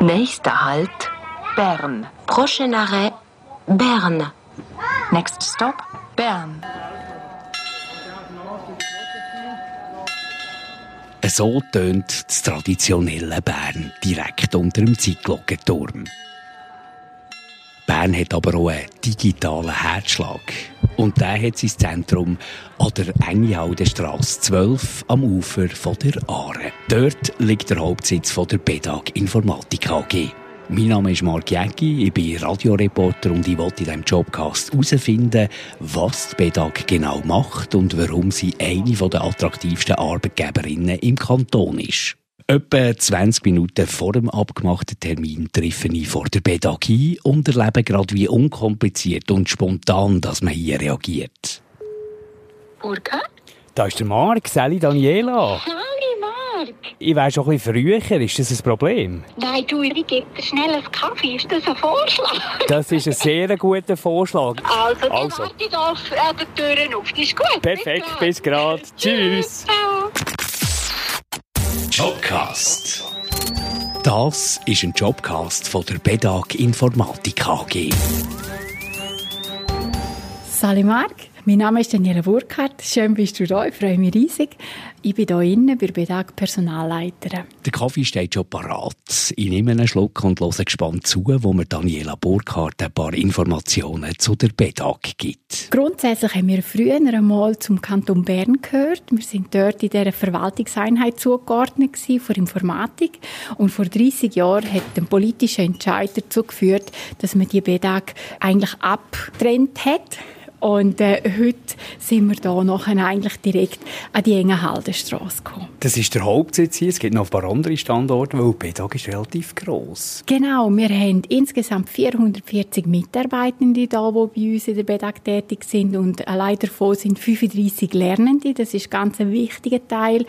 Nächster Halt, Bern. Prochain arrêt, Berne. Next stop, Bern. So tönt das traditionelle Bern direkt unter dem Zeitglockenturm. Bern hat aber auch einen digitalen Herzschlag. Und der hat sein Zentrum an der Engihaldenstrasse 12 am Ufer von der Aare. Dort liegt der Hauptsitz von der BEDAG Informatik AG. Mein Name ist Mark Jäcki, ich bin Radioreporter und ich wollte in diesem Jobcast herausfinden, was die BEDAG genau macht und warum sie eine der attraktivsten Arbeitgeberinnen im Kanton ist. Etwa 20 Minuten vor dem abgemachten Termin treffe ich vor der BEDAG ein und erlebe gerade, wie unkompliziert und spontan dass man hier reagiert. Burkhard? Da ist der Marc, Sally Daniela. Hallo Marc. Ich wäre schon ein bisschen früher, ist das ein Problem? Nein, du, ich gebe dir schnell einen Kaffee. Ist das ein Vorschlag? Das ist ein sehr guter Vorschlag. Also, dann Also. warte ich auf- an den Türen auf. Das ist gut. Perfekt, bis grad. Tschüss. Ciao. Jobcast. Das ist ein Jobcast von der BEDAG Informatik AG. Salut Marc, mein Name ist Daniela Burkhardt. Schön bist du da, ich freue mich riesig. Ich bin hier innen bei BEDAG Personalleiterin. Der Kaffee steht schon parat. Ich nehme einen Schluck und höre gespannt zu, wo mir Daniela Burkhardt ein paar Informationen zu der BEDAG gibt. Grundsätzlich haben wir früher einmal zum Kanton Bern gehört. Wir sind dort in dieser Verwaltungseinheit zugeordnet gewesen, für Informatik. Und vor 30 Jahren hat ein politischer Entscheid dazu geführt, dass man die BEDAG eigentlich abgetrennt hat. Und äh, heute sind wir da nachher eigentlich direkt an die Engenhaldenstrasse gekommen. Das ist der Hauptsitz hier. Es gibt noch ein paar andere Standorte, weil Bedag ist relativ gross. Genau, wir haben insgesamt 440 Mitarbeitende da, die bei uns in der BEDAG tätig sind und allein davon sind 35 Lernende. Das ist ganz ein wichtiger Teil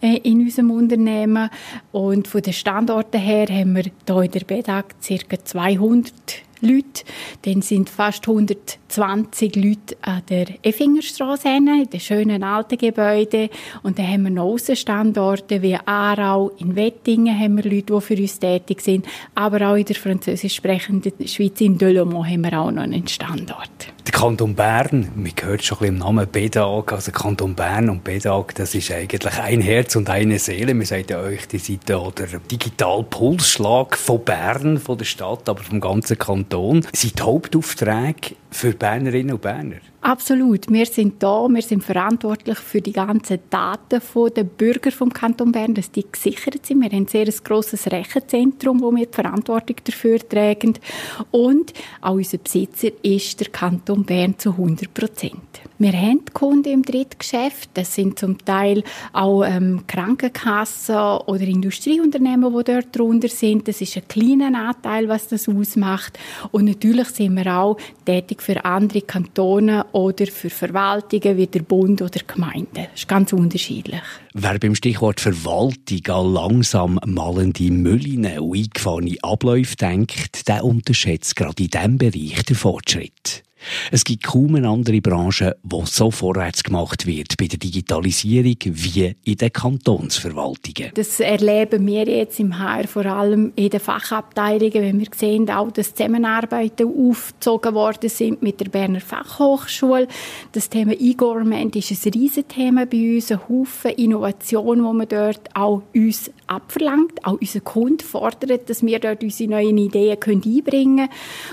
äh, in unserem Unternehmen. Und von den Standorten her haben wir hier in der BEDAG ca. 200 Leute. Dann sind fast 120 Leute an der Effingerstraße, in den schönen alten Gebäuden. Und dann haben wir noch Aussenstandorte wie Aarau, in Wettingen haben wir Leute, die für uns tätig sind. Aber auch in der französisch sprechenden Schweiz, in Delemont, haben wir auch noch einen Standort. Der Kanton Bern, man hört schon ein bisschen im Namen Bedag, also Kanton Bern und Bedag, das ist eigentlich ein Herz und eine Seele. Man sagt ja euch, die seid ja der Digital-Pulsschlag von Bern, von der Stadt, aber vom ganzen Kanton. Sind Hauptaufträge für Bernerinnen und Berner? Absolut. Wir sind da, wir sind verantwortlich für die ganzen Daten der Bürger vom Kanton Bern, dass die gesichert sind. Wir haben ein sehr grosses Rechenzentrum, wo wir die Verantwortung dafür tragen. Und auch unser Besitzer ist der Kanton Bern zu 100 Prozent. Wir haben Kunden im Drittgeschäft. Das sind zum Teil auch ähm, Krankenkassen oder Industrieunternehmen, die dort drunter sind. Das ist ein kleiner Anteil, was das ausmacht. Und natürlich sind wir auch tätig für andere Kantone oder für Verwaltungen wie der Bund oder Gemeinden. Das ist ganz unterschiedlich. Wer beim Stichwort Verwaltung an langsam malende Mülline und eingefahrene Abläufe denkt, der unterschätzt gerade in diesem Bereich den Fortschritt. Es gibt kaum eine andere Branche, wo so vorwärts gemacht wird bei der Digitalisierung wie in den Kantonsverwaltungen. Das erleben wir jetzt im HR vor allem in den Fachabteilungen, wenn wir sehen, auch, dass Zusammenarbeiten aufgezogen worden sind mit der Berner Fachhochschule. Das Thema E-Government ist ein Riesenthema bei uns, ein Haufen Innovation, die man dort auch uns abverlangt, auch unsere Kunden fordert, dass wir dort unsere neuen Ideen einbringen können.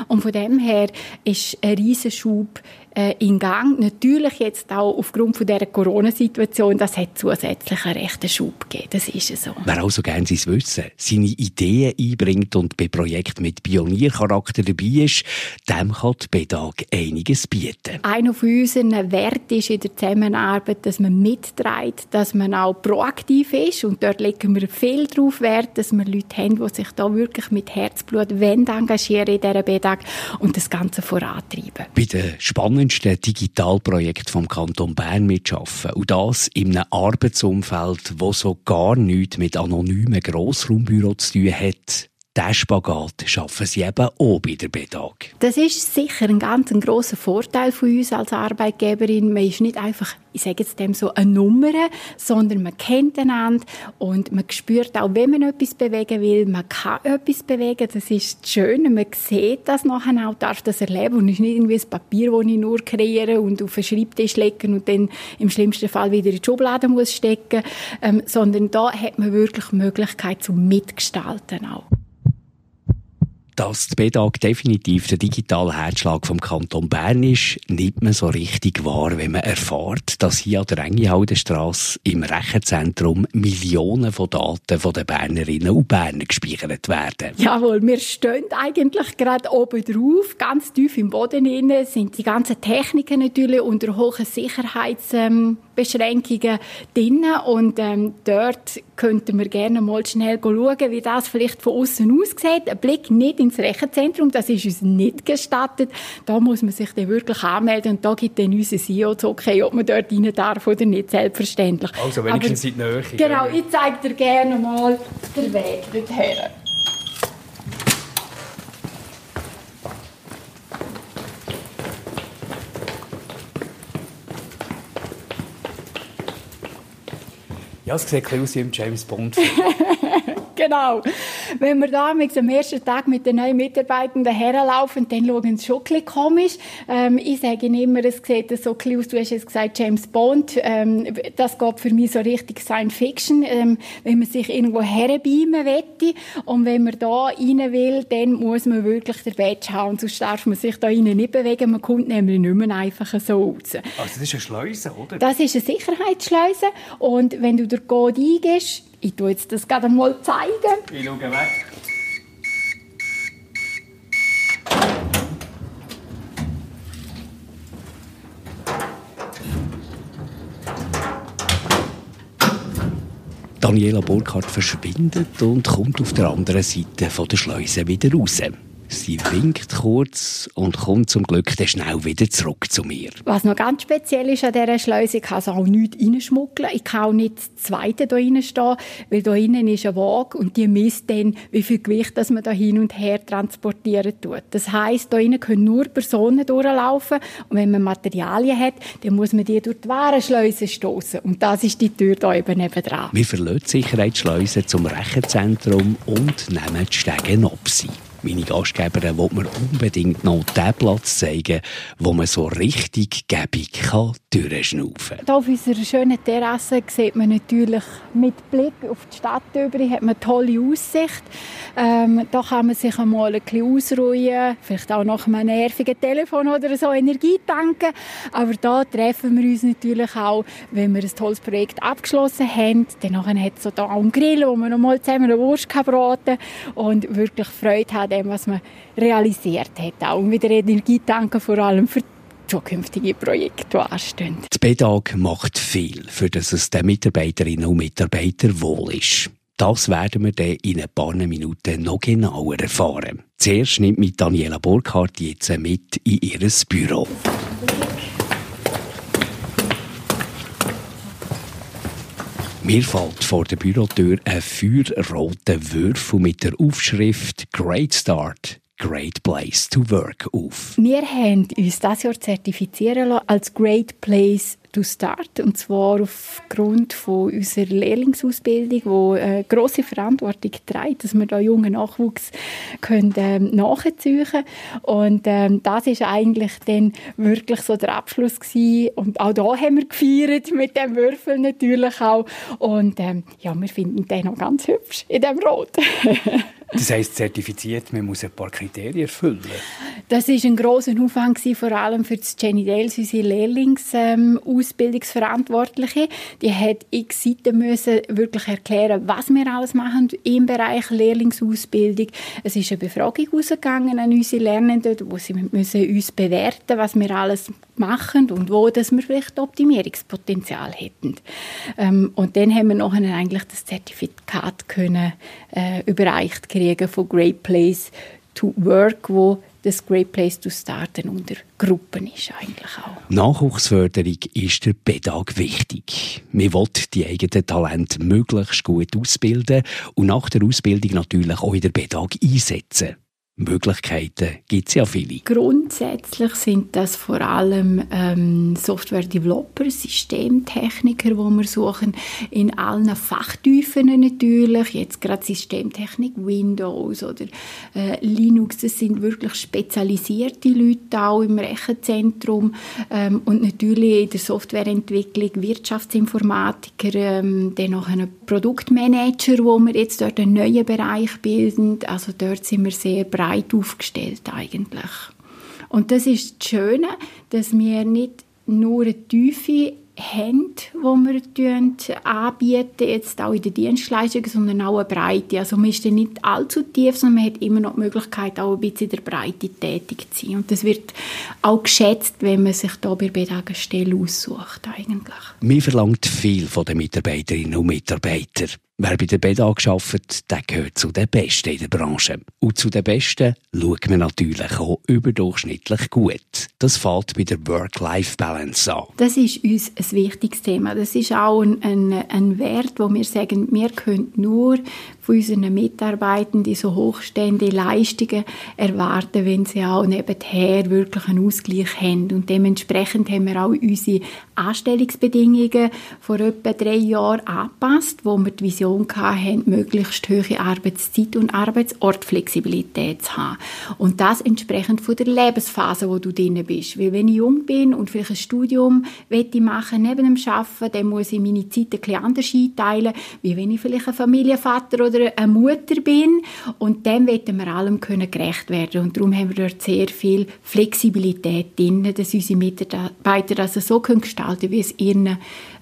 Und von dem her ist ein Riesenschub äh, in Gang. Natürlich jetzt auch aufgrund von dieser Corona-Situation, das hat zusätzlich einen rechten Schub gegeben. Das ist es so. Wer also gerne sein Wissen, seine Ideen einbringt und bei Projekten mit Pioniercharakter dabei ist, dem kann die BEDAG einiges bieten. Einer von unseren Werten ist in der Zusammenarbeit, dass man mitträgt, dass man auch proaktiv ist. Und dort legen wir viel darauf Wert, dass wir Leute haben, die sich da wirklich mit Herzblut engagieren in dieser BEDAG und das Ganze vorantreiben. Bei den spannendsten Digitalprojekten vom Kanton Bern mitschaffen. Und das in einem Arbeitsumfeld, wo so gar nichts mit anonymen Grossraumbüros zu tun hat. Diesen Spagat schaffen sie eben auch bei der BEDAG. Das ist sicher ein ganz grosser Vorteil von uns als Arbeitgeberin. Man ist nicht einfach, ich sage jetzt dem so, eine Nummer, sondern man kennt einander und man spürt auch, wenn man etwas bewegen will, man kann etwas bewegen. Das ist das Schöne. Man sieht das nachher auch, darf das erleben und ist nicht irgendwie ein Papier, das ich nur kreiere und auf den Schreibtisch legen und dann im schlimmsten Fall wieder in die Schublade muss stecken, ähm, sondern da hat man wirklich Möglichkeit zum Mitgestalten auch dass die BEDAG definitiv der digitale Herzschlag vom Kanton Bern ist, nimmt man so richtig wahr, wenn man erfährt, dass hier an der Engihaldenstrasse im Rechenzentrum Millionen von Daten von den Bernerinnen und Berner gespeichert werden. Jawohl, wir stehen eigentlich gerade oben drauf, ganz tief im Boden innen sind die ganzen Techniken natürlich unter hohen Sicherheitsbeschränkungen drin und ähm, dort könnten wir gerne mal schnell schauen, wie das vielleicht von außen aussieht. Ein Blick nicht ins Rechenzentrum, das ist uns nicht gestattet. Da muss man sich dann wirklich anmelden und da gibt dann unser CEO das okay, ob man dort rein darf oder nicht, selbstverständlich. Also wenigstens in die Nähe. Genau, ich zeige dir gerne mal den Weg dorthin. Ja, es sieht ein bisschen aus wie im James Bond. genau. Wenn wir da am ersten Tag mit den neuen Mitarbeitenden herlaufen, dann schauen sie schon ein bisschen komisch. Ähm, ich sage immer, es sieht so ein aus, du hast jetzt gesagt, James Bond. Ähm, das geht für mich so richtig Science Fiction, ähm, wenn man sich irgendwo herbeamen will. Und wenn man da rein will, dann muss man wirklich den Badge haben, sonst darf man sich da rein nicht bewegen. Man kommt nämlich nicht mehr einfach so raus. Also das ist eine Schleuse, oder? Das ist eine Sicherheitsschleuse. Und wenn du den Code eingibst, ich tue jetzt das gerade mal zeigen. Ich schaue weg. Daniela Burkhardt verschwindet und kommt auf der anderen Seite von der Schleuse wieder raus. Sie winkt kurz und kommt zum Glück dann schnell wieder zurück zu mir. Was noch ganz speziell ist an dieser Schleuse, ich kann also auch nichts reinschmuggeln. Ich kann auch nicht das Zweite hier reinstehen, weil hier innen ist eine Waage und die misst dann, wie viel Gewicht das man da hin und her transportieren tut. Das heisst, hier innen können nur Personen durchlaufen und wenn man Materialien hat, dann muss man die durch die Warenschleuse stoßen und das ist die Tür hier eben nebenan. Wir verlassen die Sicherheitsschleuse zum Rechenzentrum und nehmen die Stege Nopsi. Meine Gastgeberin will mir unbedingt noch den Platz zeigen, wo man so richtig gebig kann durchschnaufen. Hier auf unserer schönen Terrasse sieht man natürlich mit Blick auf die Stadt über, hat man eine tolle Aussicht. Ähm, da kann man sich einmal ein bisschen ausruhen, vielleicht auch nach einem nervigen Telefon oder so Energie tanken. Aber da treffen wir uns natürlich auch, wenn wir ein tolles Projekt abgeschlossen haben. Dann hat es so da einen Grill, wo man noch mal zusammen eine Wurst braten und wirklich Freude haben dem, was man realisiert hat. Auch wieder Energie tanken, vor allem für zukünftige Projekte, die anstehen. Die BEDAG macht viel, für dass es den Mitarbeiterinnen und Mitarbeitern wohl ist. Das werden wir dann in ein paar Minuten noch genauer erfahren. Zuerst nimmt mit Daniela Burkhardt jetzt mit in ihr Büro. Mir fällt vor der Bürotür ein feuerroter Würfel mit der Aufschrift Great Start. Great Place to Work auf. Wir haben uns dieses Jahr zertifizieren lassen als Great Place to Start. Und zwar aufgrund von unserer Lehrlingsausbildung, die eine grosse Verantwortung trägt, dass wir da jungen Nachwuchs können, ähm, nachziehen können. Und ähm, das ist eigentlich dann wirklich so der Abschluss gewesen. Und auch da haben wir gefeiert mit dem Würfel natürlich auch. Und ähm, ja, wir finden den noch ganz hübsch in dem Rot. Das heisst, zertifiziert, man muss ein paar Kriterien erfüllen. Das war ein grosser Aufwand, vor allem für das Jenny Dales, unsere Lehrlingsausbildungsverantwortliche. Ähm, die hat x Seiten müssen wirklich erklären, was wir alles machen im Bereich Lehrlingsausbildung. Es ist eine Befragung ausgegangen an unsere Lernenden, wo sie müssen uns bewerten, was wir alles machen und wo dass wir vielleicht Optimierungspotenzial hätten. Ähm, und dann haben wir nachher eigentlich das Zertifikat können äh, überreicht kriegen von Great Place to Work, wo das Great Place to Starten unter Gruppen ist eigentlich auch. Nachwuchsförderung ist der Pädag wichtig. Man will die eigenen Talente möglichst gut ausbilden und nach der Ausbildung natürlich auch in der Pädag einsetzen. Möglichkeiten gibt es ja viele. Grundsätzlich sind das vor allem ähm, Software-Developer, Systemtechniker, wo wir suchen, in allen Fachtiefen natürlich. Jetzt gerade Systemtechnik, Windows oder äh, Linux, das sind wirklich spezialisierte Leute auch im Rechenzentrum ähm, und natürlich in der Softwareentwicklung Wirtschaftsinformatiker, ähm, dann noch ein Produktmanager, wo wir jetzt dort einen neuen Bereich bilden. Also dort sind wir sehr breit breit aufgestellt eigentlich. Und das ist das Schöne, dass wir nicht nur eine tiefe haben, die wir anbieten, jetzt auch in den Dienstleistungen, sondern auch eine Breite. Also man ist nicht allzu tief, sondern man hat immer noch die Möglichkeit, auch ein bisschen in der Breite tätig zu sein. Und das wird auch geschätzt, wenn man sich da bei eine Stelle aussucht eigentlich. Man verlangt viel von den Mitarbeiterinnen und Mitarbeitern. Wer bei der BEDAG arbeitet, der gehört zu den Besten in der Branche. Und zu den Besten schaut man natürlich auch überdurchschnittlich gut. Das fällt bei der Work-Life-Balance an. Das ist uns ein wichtiges Thema. Das ist auch ein, ein, ein Wert, wo wir sagen, wir können nur von unseren Mitarbeitenden so hochstehende Leistungen erwarten, wenn sie auch nebenher wirklich einen Ausgleich haben. Und dementsprechend haben wir auch unsere Anstellungsbedingungen vor etwa drei Jahren angepasst, wo wir die Vision hatten, möglichst hohe Arbeitszeit und Arbeitsortflexibilität zu haben. Und das entsprechend von der Lebensphase, wo du drin bist. Weil wenn ich jung bin und vielleicht ein Studium ich machen neben dem Arbeiten, dann muss ich meine Zeit ein bisschen anders einteilen, wie wenn ich vielleicht ein Familienvater oder oder eine Mutter bin. Und dem wollen wir allem können gerecht werden. Und darum haben wir dort sehr viel Flexibilität drin, dass unsere Mitarbeiter das so können gestalten wie es ihren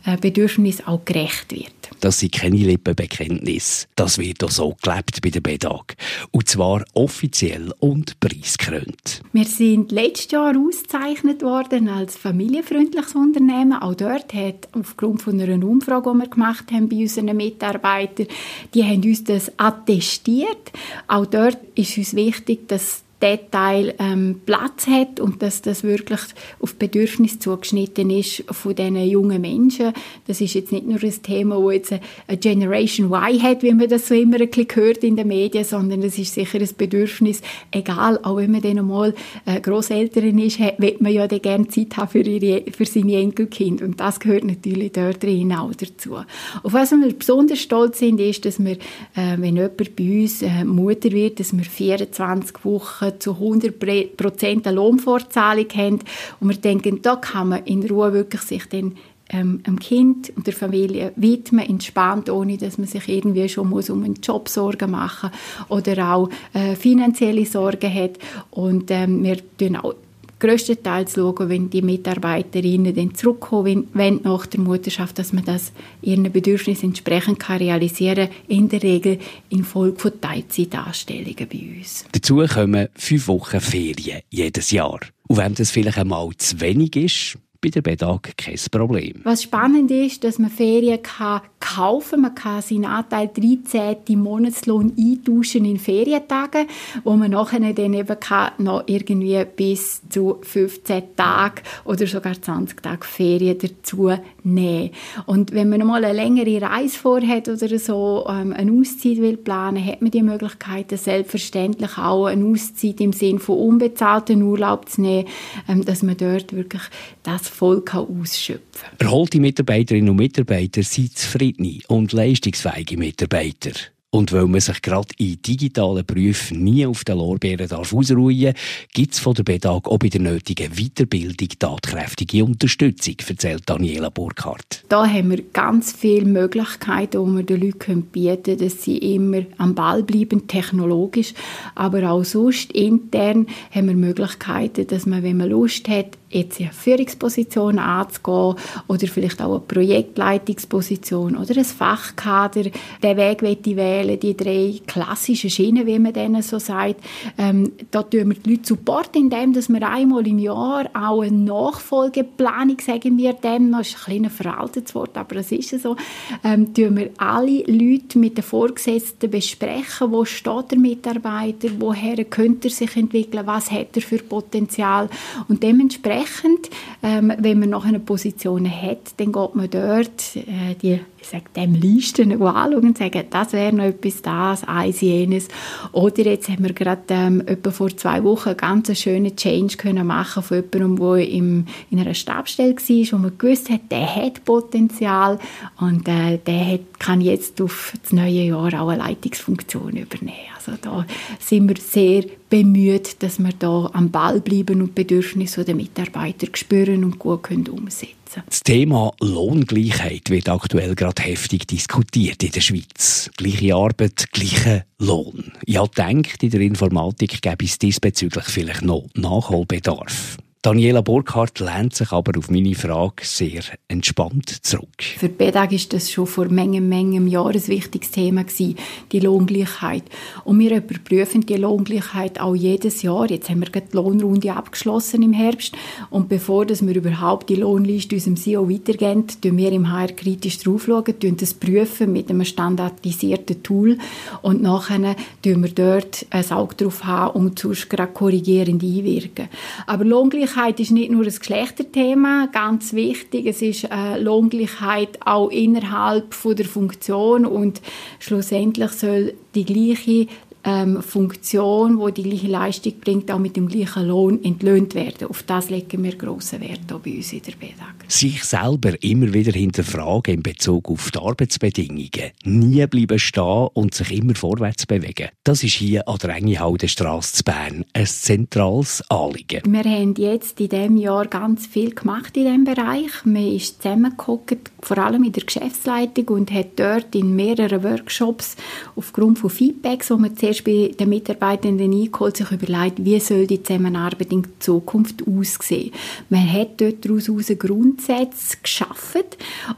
äh, Bedürfnissen auch gerecht wird. Das sind keine Lippenbekenntnisse. Das wird auch so gelebt bei der BEDAG. Und zwar offiziell und preisgekrönt. Wir sind letztes Jahr ausgezeichnet worden als familienfreundliches Unternehmen. Auch dort hat aufgrund von einer Umfrage, die wir gemacht haben bei unseren Mitarbeitern, die haben uns das attestiert. Auch dort ist uns wichtig, dass Detail ähm, Platz hat und dass das wirklich auf Bedürfnisse zugeschnitten ist von diesen jungen Menschen. Das ist jetzt nicht nur ein Thema, das jetzt eine Generation Y hat, wie man das so immer ein bisschen hört in den Medien, sondern es ist sicher ein Bedürfnis, egal, auch wenn man dann einmal äh, Grosseltern ist, will man ja dann gerne Zeit haben für, ihre, für seine Enkelkinder und das gehört natürlich dort drin auch dazu. Auf was wir besonders stolz sind, ist, dass wir, äh, wenn jemand bei uns äh, Mutter wird, dass wir 24 Wochen zu 100% eine Lohnfortzahlung haben. Und wir denken, da kann man in Ruhe wirklich sich dann ähm, dem Kind und der Familie widmen, entspannt, ohne dass man sich irgendwie schon muss um einen Job Sorgen machen oder auch äh, finanzielle Sorgen hat. Und ähm, wir tun auch größtenteils schauen, wenn die Mitarbeiterinnen dann zurückkommen wenn nach der Mutterschaft, dass man das ihren Bedürfnissen entsprechend kann realisieren kann, in der Regel infolge von Teilzeitanstellungen bei uns. Dazu kommen fünf Wochen Ferien jedes Jahr. Und wenn das vielleicht einmal zu wenig ist, bei der Bedag kein Problem. Was spannend ist, dass man Ferien kann kaufen. Man kann seinen Anteil 13. Monatslohn eintauschen in Ferientagen, wo man nachher dann eben kann noch irgendwie bis zu 15 Tage oder sogar 20 Tage Ferien dazu nehmen. Und wenn man mal eine längere Reise vorhat oder so ähm, eine Auszeit will planen, hat man die Möglichkeit, selbstverständlich auch eine Auszeit im Sinne von unbezahlten Urlaub zu nehmen, ähm, dass man dort wirklich das voll ausschöpfen kann. Erholte Mitarbeiterinnen und Mitarbeiter sind zufrieden zufriedene und leistungsfähige Mitarbeiter. Und weil man sich gerade in digitalen Berufen nie auf den Lorbeeren darf ausruhen gibt es von der BEDAG auch bei der nötigen Weiterbildung tatkräftige Unterstützung, erzählt Daniela Burkhardt. Da haben wir ganz viele Möglichkeiten, die wir den Leuten bieten können, dass sie immer am Ball bleiben, technologisch, aber auch sonst intern haben wir Möglichkeiten, dass man, wenn man Lust hat, jetzt eine Führungsposition anzugehen oder vielleicht auch eine Projektleitungsposition oder ein Fachkader, den Weg wählen wählen die drei klassischen Schienen, wie man denen so sagt. Ähm, da tun wir die Leute Support, indem wir einmal im Jahr auch eine Nachfolgeplanung, sagen wir dem, das ist ein kleines veraltetes Wort, aber das ist so, ähm, tun wir alle Leute mit den Vorgesetzten besprechen, wo steht der Mitarbeiter, woher könnte er sich entwickeln, was hat er für Potenzial und dementsprechend, ähm, wenn man noch eine Position hat, dann geht man dort äh, die ich sage dem Listen anschauen und sagen, das wäre noch etwas, das, eins, jenes. Oder jetzt haben wir gerade ähm, etwa vor zwei Wochen einen ganz schönen Change können machen von jemandem, der in einer Stabstelle war, wo man gewusst hat, der hat Potenzial und äh, der hat, kann jetzt auf das neue Jahr auch eine Leitungsfunktion übernehmen. Also da sind wir sehr bemüht, dass wir da am Ball bleiben und die Bedürfnisse der Mitarbeiter spüren und gut können umsetzen Das Thema Lohngleichheit wird aktuell gerade heftig diskutiert in der Schweiz. Gleiche Arbeit, gleicher Lohn. Ja, denkt, in der Informatik gäbe es diesbezüglich vielleicht noch Nachholbedarf. Daniela Burkhardt lehnt sich aber auf meine Frage sehr entspannt zurück. Für die BEDAG ist das schon vor Mengen, Mengen Jahren ein wichtiges Thema gewesen, die Lohngleichheit. Und wir überprüfen die Lohngleichheit auch jedes Jahr. Jetzt haben wir gerade die Lohnrunde abgeschlossen im Herbst. Und bevor dass wir überhaupt die Lohnliste unserem CEO weitergeben, tun wir im HR kritisch drauf schauen, das prüfen mit einem standardisierten Tool. Und nachher tun wir dort ein Auge drauf haben und sonst gerade korrigierend einwirken. Aber Lohngleichheit Lohngleichheit ist nicht nur ein Geschlechterthema, ganz wichtig. Es ist äh, Lohngleichheit auch innerhalb von der Funktion und schlussendlich soll die gleiche ähm, Funktion, wo die gleiche Leistung bringt, auch mit dem gleichen Lohn entlöhnt werden. Auf das legen wir grossen Wert bei uns in der BEDAG. Sich selber immer wieder hinterfragen in Bezug auf die Arbeitsbedingungen. Nie bleiben stehen und sich immer vorwärts bewegen. Das ist hier an der Engihaldenstrasse zu Bern ein zentrales Anliegen. Wir haben jetzt in diesem Jahr ganz viel gemacht in diesem Bereich. Man ist zusammengeguckt, vor allem in der Geschäftsleitung und hat dort in mehreren Workshops aufgrund von Feedbacks, die zuerst zuerst bei den Mitarbeitenden eingeholt, sich überlegt, wie soll die Zusammenarbeit in Zukunft aussehen. Man hat dort daraus Grundsätze geschaffen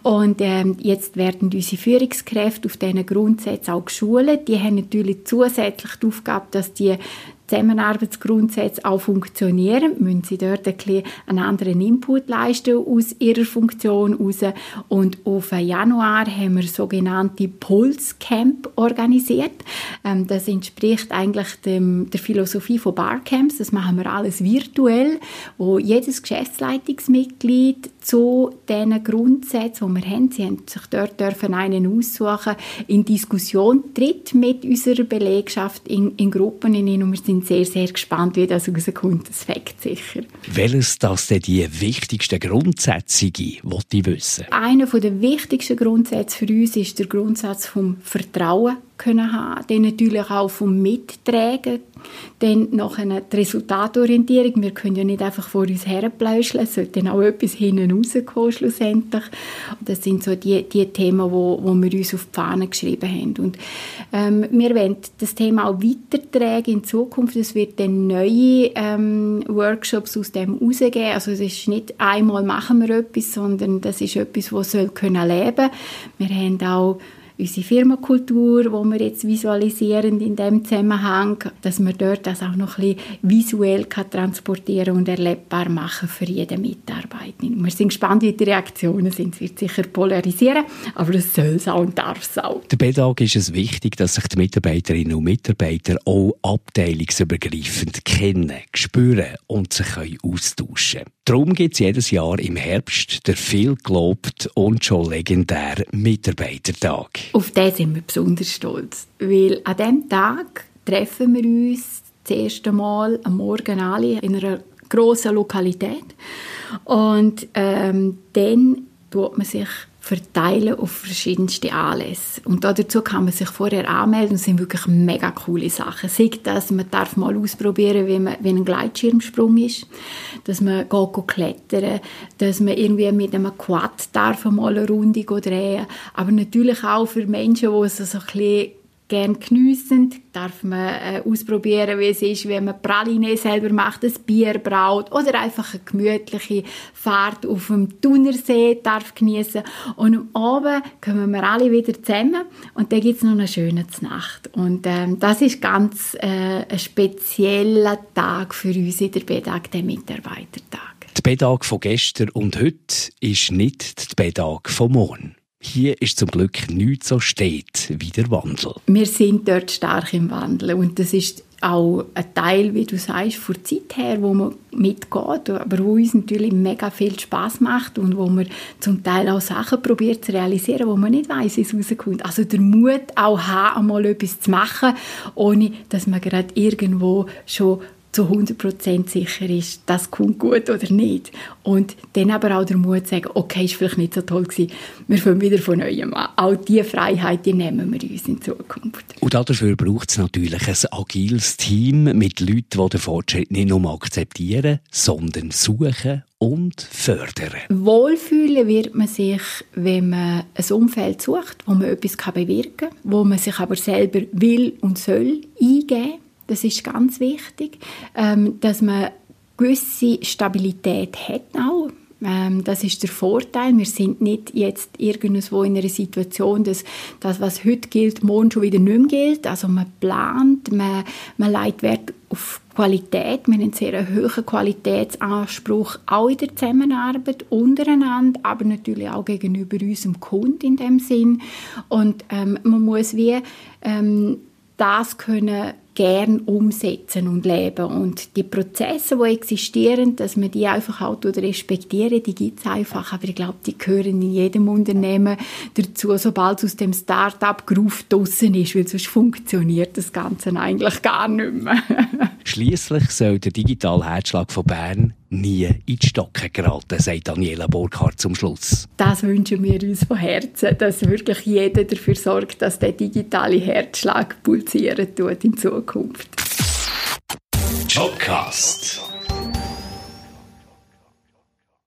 und ähm, jetzt werden unsere Führungskräfte auf diesen Grundsätzen auch geschult. Die haben natürlich zusätzlich die Aufgabe, dass die Zusammenarbeitsgrundsätze auch funktionieren, müssen sie dort ein bisschen einen anderen Input leisten aus ihrer Funktion heraus. Und auf Januar haben wir sogenannte Pulse Camp organisiert. Ähm, das entspricht eigentlich dem, der Philosophie von Barcamps. Das machen wir alles virtuell, wo jedes Geschäftsleitungsmitglied zu diesen Grundsätzen, die wir haben, sie haben sich dort dürfen einen aussuchen, in Diskussion tritt mit unserer Belegschaft in, in Gruppen in und wir sind sehr, sehr gespannt, wie das rauskommt, das Fakt sicher. Welches das denn die wichtigsten Grundsätze sind, wollte ich wissen? Einer der wichtigsten Grundsätze für uns ist der Grundsatz vom Vertrauen können haben, dann natürlich auch vom Mittragen, dann noch eine Resultatorientierung. Wir können ja nicht einfach vor uns herpläuscheln, es sollte dann auch etwas hinten rauskommen schlussendlich. Das sind so die, die Themen, wo, wo wir uns auf die Fahne geschrieben haben. Und ähm, wir wollen das Thema auch weitertragen in Zukunft. Es wird dann neue ähm, Workshops aus dem rausgeben. Also es ist nicht einmal machen wir etwas, sondern das ist etwas, das soll können leben. Wir haben auch unsere Firmenkultur, die wir jetzt visualisieren in dem Zusammenhang, dass wir dort das auch noch ein bisschen visuell kann transportieren und erlebbar machen für jeden Mitarbeiter. Wir sind gespannt, wie die Reaktionen sind. Es wird sicher polarisieren, aber es soll es auch und darf es auch. Der BEDAG ist es wichtig, dass sich die Mitarbeiterinnen und Mitarbeiter auch abteilungsübergreifend kennen, spüren und sich austauschen können. Darum gibt es jedes Jahr im Herbst der viel gelobt und schon legendäre Mitarbeitertag. Auf den sind wir besonders stolz, weil an diesem Tag treffen wir uns das erste Mal am Morgen alle in einer grossen Lokalität. Und ähm, dann tut man sich verteilen auf verschiedenste Anlässe. Und dazu kann man sich vorher anmelden. Das sind wirklich mega coole Sachen. Sei das, man darf mal ausprobieren, wie, man, wie ein Gleitschirmsprung ist, dass man geht klettern, dass man irgendwie mit einem Quad darf mal eine Runde drehen. Aber natürlich auch für Menschen, die so ein bisschen gern geniessen, darf man äh, ausprobieren, wie es ist, wenn man Praline selber macht, ein Bier braut oder einfach eine gemütliche Fahrt auf dem Thunersee darf genießen. Und am Abend kommen wir alle wieder zusammen und dann gibt es noch eine schöne Nacht. Und ähm, das ist ganz äh, ein spezieller Tag für uns in der BEDAG, der Mitarbeitertag. Die BEDAG von gestern und heute ist nicht die BEDAG von morgen. Hier ist zum Glück nichts so steht wie der Wandel. Wir sind dort stark im Wandel und das ist auch ein Teil, wie du sagst, von der Zeit her, wo man mitgeht, aber wo uns natürlich mega viel Spaß macht und wo man zum Teil auch Sachen probiert zu realisieren, wo man nicht weiß, wie es rauskommt. Also der Mut auch haben, einmal etwas zu machen, ohne dass man gerade irgendwo schon zu 100% sicher ist, das kommt gut oder nicht. Und dann aber auch der Mut zu sagen, okay, ist vielleicht nicht so toll gewesen, wir fangen wieder von neuem an. Auch diese Freiheit, die nehmen wir uns in Zukunft. Und dafür braucht es natürlich ein agiles Team mit Leuten, die den Fortschritt nicht nur akzeptieren, sondern suchen und fördern. Wohlfühlen wird man sich, wenn man ein Umfeld sucht, wo man etwas bewirken kann, wo man sich aber selber will und soll eingeben das ist ganz wichtig, ähm, dass man gewisse Stabilität hat auch. Ähm, das ist der Vorteil. Wir sind nicht jetzt irgendwo in einer Situation, dass das, was heute gilt, morgen schon wieder nicht mehr gilt. Also man plant, man, man legt Wert auf Qualität. Wir haben einen sehr hohen Qualitätsanspruch, auch in der Zusammenarbeit untereinander, aber natürlich auch gegenüber unserem Kunden in dem Sinn. Und ähm, man muss wie ähm, das können gern umsetzen und leben. Und die Prozesse, die existieren, dass man die einfach halt respektieren, die gibt es einfach. Aber ich glaube, die gehören in jedem Unternehmen dazu, sobald es aus dem Start-up-Groove draussen ist, weil sonst funktioniert das Ganze eigentlich gar nicht mehr. Schließlich soll der digitale Herzschlag von Bern nie in die Stocken geraten, sagt Daniela Burkhardt zum Schluss. Das wünschen wir uns von Herzen, dass wirklich jeder dafür sorgt, dass der digitale Herzschlag pulsieren tut in Zukunft. Jobcast.